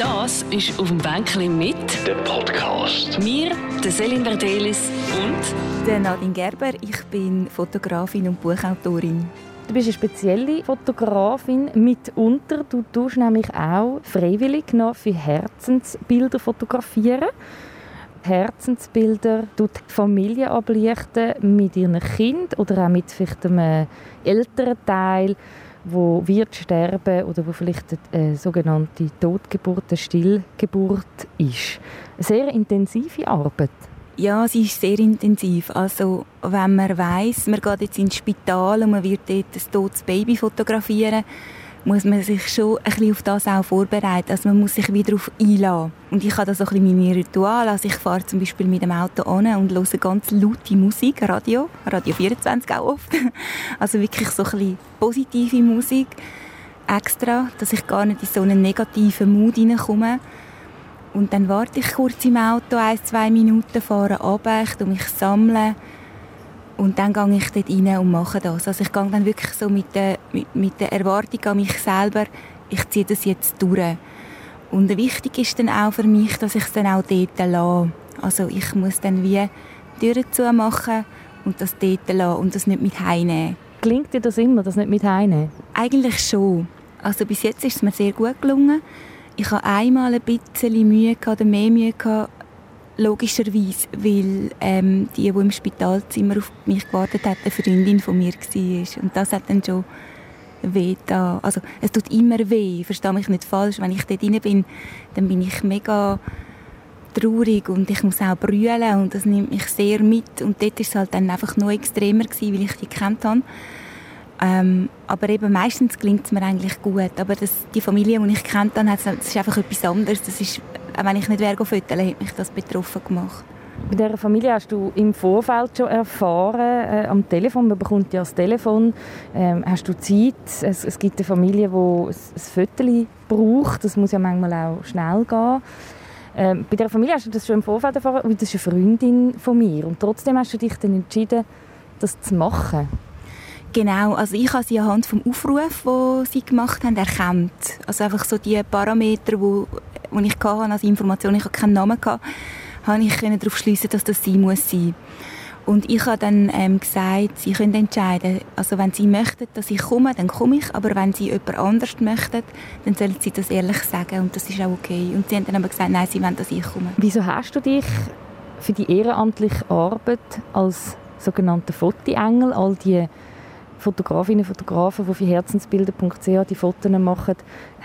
Das ist auf dem Bänkchen mit Der Podcast. mir, der Selin Verdelis und Der Nadine Gerber, ich bin Fotografin und Buchautorin. Du bist eine spezielle Fotografin mitunter. Du tust nämlich auch freiwillig noch für Herzensbilder fotografieren. Herzensbilder tut die Familie ablichten mit ihren Kind oder auch mit vielleicht einem älteren Teil, wo wird sterben oder wo vielleicht eine sogenannte Totgeburt, eine Stillgeburt ist. Eine sehr intensive Arbeit. Ja, sie ist sehr intensiv. Also, wenn man weiß, man geht jetzt ins Spital und man wird dort ein totes Baby fotografieren, muss man sich schon ein bisschen auf das auch vorbereiten. Also man muss sich wieder darauf einlassen. Und ich habe da so ein bisschen meine Ritual. Also ich fahre zum Beispiel mit dem Auto an und höre ganz laute Musik, Radio, Radio 24 auch oft. Also wirklich so ein bisschen positive Musik extra, dass ich gar nicht in so einen negativen Mood hineinkomme. Und dann warte ich kurz im Auto, ein, zwei Minuten, fahre runter, ich mich sammeln und dann gehe ich dort rein und mache das. Also ich gehe dann wirklich so mit der, mit, mit der Erwartung an mich selber, ich ziehe das jetzt durch. Und wichtig ist dann auch für mich, dass ich es dann auch dort lasse. Also ich muss dann wie Türen zumachen und das dort lassen und das nicht mit heimnehmen. Klingt dir das immer, das nicht mit heimnehmen? Eigentlich schon. Also bis jetzt ist es mir sehr gut gelungen. Ich hatte einmal ein bisschen Mühe gehabt, oder mehr Mühe gehabt, logischerweise, weil ähm, die, die im Spitalzimmer auf mich gewartet hat, eine Freundin von mir war. Und das hat dann schon weh da. Also es tut immer weh, verstehe mich nicht falsch. Wenn ich dort rein bin, dann bin ich mega traurig und ich muss auch brüllen und das nimmt mich sehr mit. Und dort war es halt dann einfach noch extremer, gewesen, weil ich die kennt habe. Ähm, aber eben meistens klingt es mir eigentlich gut. Aber das, die Familie, die ich kennt habe, das ist einfach etwas anderes. Das ist, auch wenn ich nicht wäre fotografieren, hätte mich das betroffen gemacht. Bei dieser Familie hast du im Vorfeld schon erfahren, äh, am Telefon, man bekommt ja das Telefon, ähm, hast du Zeit, es, es gibt eine Familie, die ein, ein Foto braucht, das muss ja manchmal auch schnell gehen. Ähm, bei dieser Familie hast du das schon im Vorfeld erfahren, weil das ist eine Freundin von mir und trotzdem hast du dich dann entschieden, das zu machen. Genau, also ich habe sie anhand vom Aufruf, den sie gemacht haben, erkannt. Also einfach so die Parameter, die, ich hatte, als Information, ich hatte keinen Namen, hatte, habe ich darauf schließen, dass das sie muss sein. Und ich habe dann ähm, gesagt, sie können entscheiden. Also wenn sie möchten, dass ich komme, dann komme ich. Aber wenn sie jemand anders möchten, dann sollen sie das ehrlich sagen. Und das ist auch okay. Und sie haben dann aber gesagt, nein, sie wollen, dass ich komme. Wieso hast du dich für die ehrenamtliche Arbeit als sogenannter Fotoengel, all die Fotografinnen und Fotografen, die für herzensbilder.ch die Fotos machen,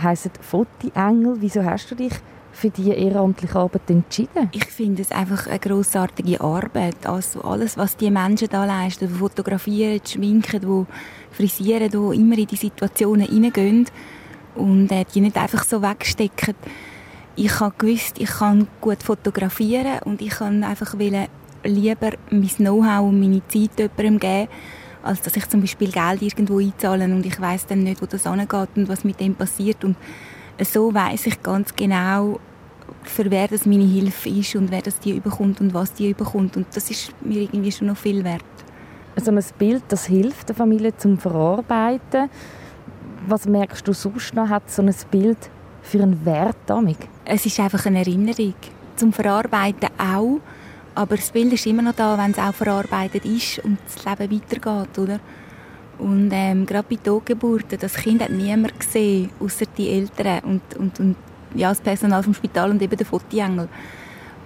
heissen Fotoengel. Wieso hast du dich für diese ehrenamtliche Arbeit entschieden? Ich finde es einfach eine grossartige Arbeit. Also alles, was die Menschen da leisten, die fotografieren, die schminken, die frisieren, die immer in die Situationen hineingehen und äh, die nicht einfach so wegstecken. Ich habe gewusst, ich kann gut fotografieren und ich kann einfach lieber mein Know-how und meine Zeit jemandem geben, als dass ich zum Beispiel Geld irgendwo einzahle und ich weiß dann nicht, wo das angeht und was mit dem passiert. Und so weiß ich ganz genau, für wer das meine Hilfe ist und wer das die überkommt und was die überkommt. Und das ist mir irgendwie schon noch viel wert. Also ein Bild, das hilft der Familie zum Verarbeiten. Was merkst du sonst noch, hat so ein Bild für einen Wert damit? Es ist einfach eine Erinnerung. Zum Verarbeiten auch. Aber das Bild ist immer noch da, wenn es auch verarbeitet ist und das Leben weitergeht, oder? Und ähm, gerade bei Totgeburten, das Kind hat niemand gesehen, außer die Eltern und, und, und ja, das Personal vom Spital und eben der Fotoengel.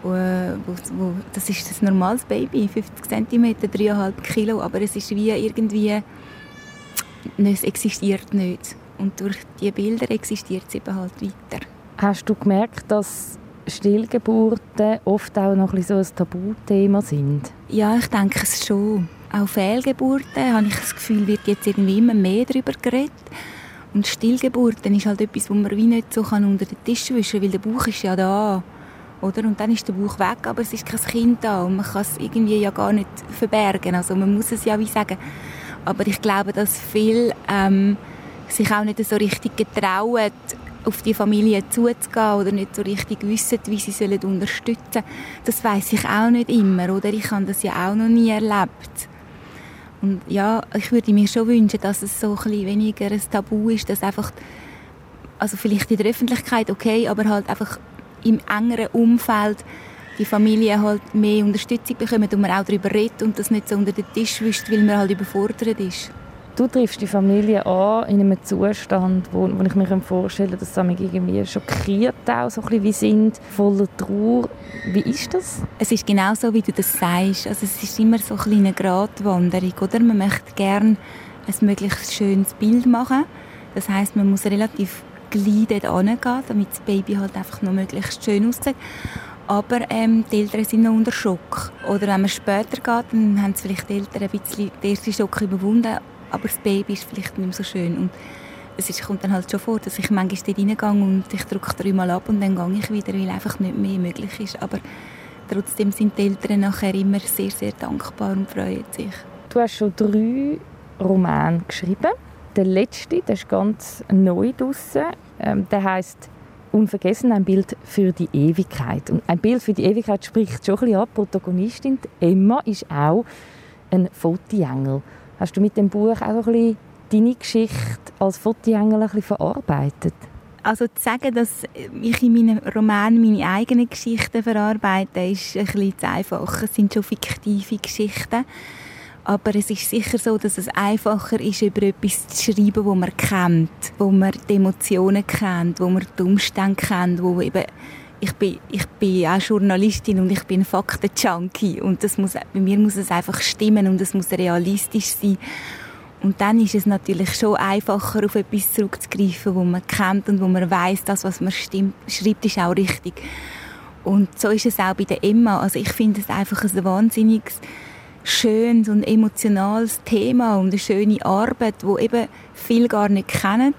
Wo, wo, wo, das ist ein normales Baby, 50 cm, 3,5 Kilo, aber es ist wie irgendwie, es existiert nicht. Und durch diese Bilder existiert es eben halt weiter. Hast du gemerkt, dass Stillgeburten oft auch noch ein, so ein Tabuthema sind? Ja, ich denke es schon. Auch Fehlgeburten, habe ich das Gefühl, wird jetzt irgendwie immer mehr darüber geredet. Und Stillgeburten ist halt etwas, wo man wie nicht so unter den Tisch wischen kann, weil der Bauch ist ja da. Oder? Und dann ist der Bauch weg, aber es ist kein Kind da und man kann es irgendwie ja gar nicht verbergen. Also man muss es ja wie sagen. Aber ich glaube, dass viele ähm, sich auch nicht so richtig getrauen, auf die Familie zuzugehen oder nicht so richtig wissen, wie sie sollen unterstützen sollen. Das weiß ich auch nicht immer, oder? Ich habe das ja auch noch nie erlebt. Und ja, ich würde mir schon wünschen, dass es so ein weniger ein Tabu ist, dass einfach Also vielleicht in der Öffentlichkeit okay, aber halt einfach im engeren Umfeld die Familie halt mehr Unterstützung bekommen und man auch darüber redet und das nicht so unter den Tisch wischt, weil man halt überfordert ist. Du triffst die Familie an in einem Zustand, wo, wo ich mir vorstellen kann, dass sie mich irgendwie schockiert auch, so ein bisschen wie sind, voller Trauer. Wie ist das? Es ist genau so, wie du das sagst. Also es ist immer so eine Gratwanderung, oder? Man möchte gerne ein möglichst schönes Bild machen. Das heißt, man muss relativ gleich dort hingehen, damit das Baby halt einfach noch möglichst schön aussieht. Aber ähm, die Eltern sind noch unter Schock. Oder wenn man später geht, dann haben vielleicht die Eltern ein bisschen den ersten Schock überwunden aber das Baby ist vielleicht nicht mehr so schön. Und es ist, kommt dann halt schon vor, dass ich manchmal dort reingehe und ich drücke dreimal ab und dann gehe ich wieder, weil einfach nicht mehr möglich ist. Aber trotzdem sind die Eltern nachher immer sehr, sehr dankbar und freuen sich. Du hast schon drei Romane geschrieben. Der letzte, der ist ganz neu draussen. Ähm, der heißt Unvergessen, ein Bild für die Ewigkeit. Und ein Bild für die Ewigkeit spricht schon ein bisschen an. Die Protagonistin Emma ist auch ein Fotoengel. Hast du mit dem Buch auch ein bisschen deine Geschichte als bisschen verarbeitet? Also zu sagen, dass ich in meinem Roman meine eigenen Geschichten verarbeite, ist ein bisschen zu einfach. Es sind schon fiktive Geschichten. Aber es ist sicher so, dass es einfacher ist, über etwas zu schreiben, wo man kennt, wo man die Emotionen kennt, wo man die Umstände kennt, wo eben ich bin, ich bin auch Journalistin und ich bin Faktenjunkie und das muss, bei mir muss es einfach stimmen und es muss realistisch sein. Und dann ist es natürlich schon einfacher, auf etwas zurückzugreifen, wo man kennt und wo man weiß, das, was man stimmt, schreibt, ist auch richtig. Und so ist es auch bei der Emma. Also ich finde es einfach ein wahnsinniges, schönes und emotionales Thema und eine schöne Arbeit, wo eben viel gar nicht kennen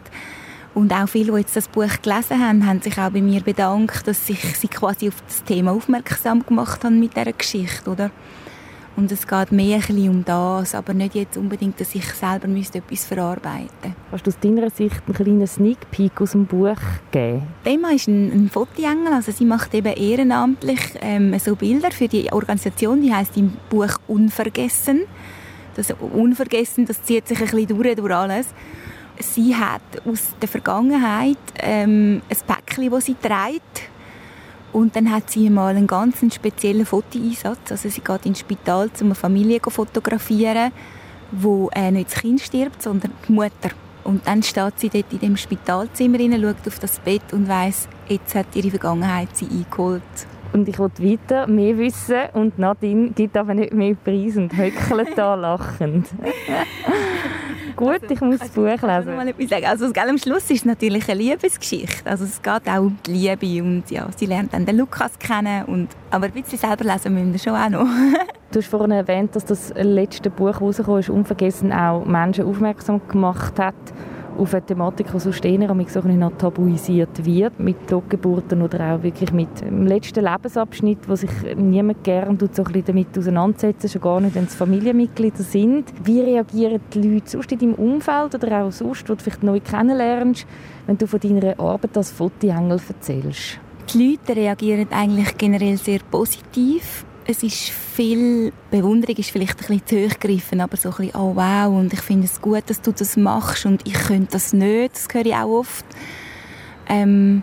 und auch viele, die jetzt das Buch gelesen haben, haben sich auch bei mir bedankt, dass ich sie quasi auf das Thema aufmerksam gemacht haben mit dieser Geschichte, oder? Und es geht mehr ein bisschen um das, aber nicht jetzt unbedingt, dass ich selber etwas verarbeiten müsste. Kannst du aus deiner Sicht einen kleinen Sneak Peek aus dem Buch geben? Thema ist ein, ein Fotoengel, also sie macht eben ehrenamtlich ähm, so Bilder für die Organisation, die heißt im Buch «Unvergessen». Das «Unvergessen», das zieht sich ein bisschen durch, durch alles sie hat aus der Vergangenheit ähm, ein Päckchen, das sie trägt. Und dann hat sie mal einen ganz speziellen Fotoeinsatz. Also sie geht ins Spital, um eine Familie zu fotografieren, wo äh, nicht das Kind stirbt, sondern die Mutter. Und dann steht sie dort in dem Spitalzimmer rein, schaut auf das Bett und weiß, jetzt hat ihre Vergangenheit sie eingeholt. Und ich wollte weiter mehr wissen und Nadine gibt aber nicht mehr Preis und höckelt da lachend. Gut, ich muss das Buch lesen. Mal etwas sagen. Also am Schluss ist es natürlich eine Liebesgeschichte. Also es geht auch um die Liebe und ja, sie lernt dann den Lukas kennen. Und, aber ein bisschen selber lesen müssen wir schon auch noch. du hast vorhin erwähnt, dass das letzte Buch rausgekommen ist, unvergessen auch Menschen aufmerksam gemacht hat auf eine Thematik, die sonst eher so bisschen tabuisiert wird, mit Totgeburten oder auch wirklich mit dem letzten Lebensabschnitt, wo sich niemand gerne so ein damit auseinandersetzt, schon gar nicht, wenn es Familienmitglieder sind. Wie reagieren die Leute sonst in deinem Umfeld oder auch sonst, wo du vielleicht neu kennenlernst, wenn du von deiner Arbeit als Fotoengel erzählst? Die Leute reagieren eigentlich generell sehr positiv es ist viel, Bewunderung ist vielleicht ein bisschen zu hoch gegriffen, aber so ein bisschen, oh wow, und ich finde es gut, dass du das machst und ich könnte das nicht, das höre ich auch oft. Ähm,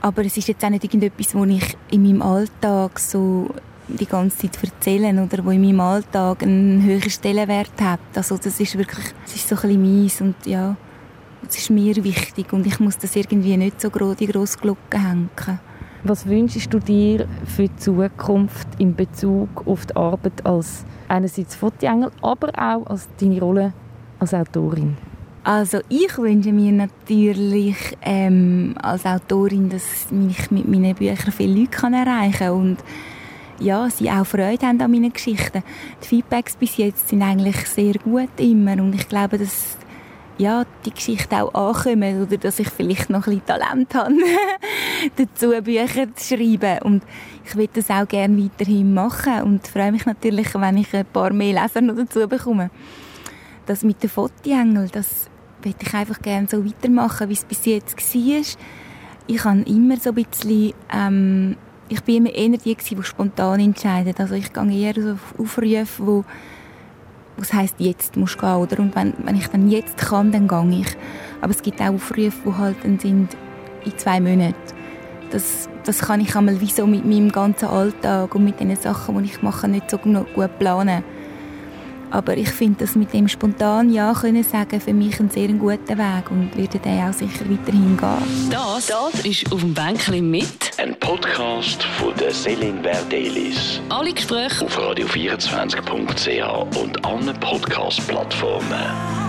aber es ist jetzt auch nicht irgendetwas, wo ich in meinem Alltag so die ganze Zeit erzähle oder wo in meinem Alltag einen höheren Stellenwert hat. Also das ist wirklich, es ist so ein bisschen mies und ja, es ist mir wichtig und ich muss das irgendwie nicht so die grosse Glocke hängen. Was wünschst du dir für die Zukunft in Bezug auf die Arbeit als einerseits Fotoengel, aber auch als deine Rolle als Autorin? Also ich wünsche mir natürlich ähm, als Autorin, dass ich mit meinen Büchern viele Leute kann erreichen kann und ja, sie auch Freude haben an meinen Geschichten. Die Feedbacks bis jetzt sind eigentlich sehr gut immer und ich glaube, dass ja, die Geschichte auch ankommen oder dass ich vielleicht noch ein bisschen Talent habe, dazu Bücher zu schreiben. Und ich will das auch gerne weiterhin machen und freue mich natürlich, wenn ich ein paar mehr Leser noch dazu bekomme. Das mit den Fotoengel, das will ich einfach gerne so weitermachen, wie es bis jetzt war. Ich habe immer so ein bisschen, ähm, ich bin immer eher die, die spontan entscheiden. Also ich gehe eher so auf Aufrufe, wo was heißt jetzt musst du gehen, oder? Und wenn, wenn ich dann jetzt kann, dann gehe ich. Aber es gibt auch Aufrufe, die halt dann sind, in zwei Monaten. Das, das kann ich einmal wie so mit meinem ganzen Alltag und mit den Sachen, die ich mache, nicht so gut planen. Aber ich finde das mit dem spontan Ja können sagen für mich ein sehr guter Weg und werde den auch sicher weiterhin gehen. Das, das ist auf dem Bänkchen mit. Ein Podcast von der Selin Verdelis. Alle Gespräche auf radio24.ch und allen Podcast-Plattformen.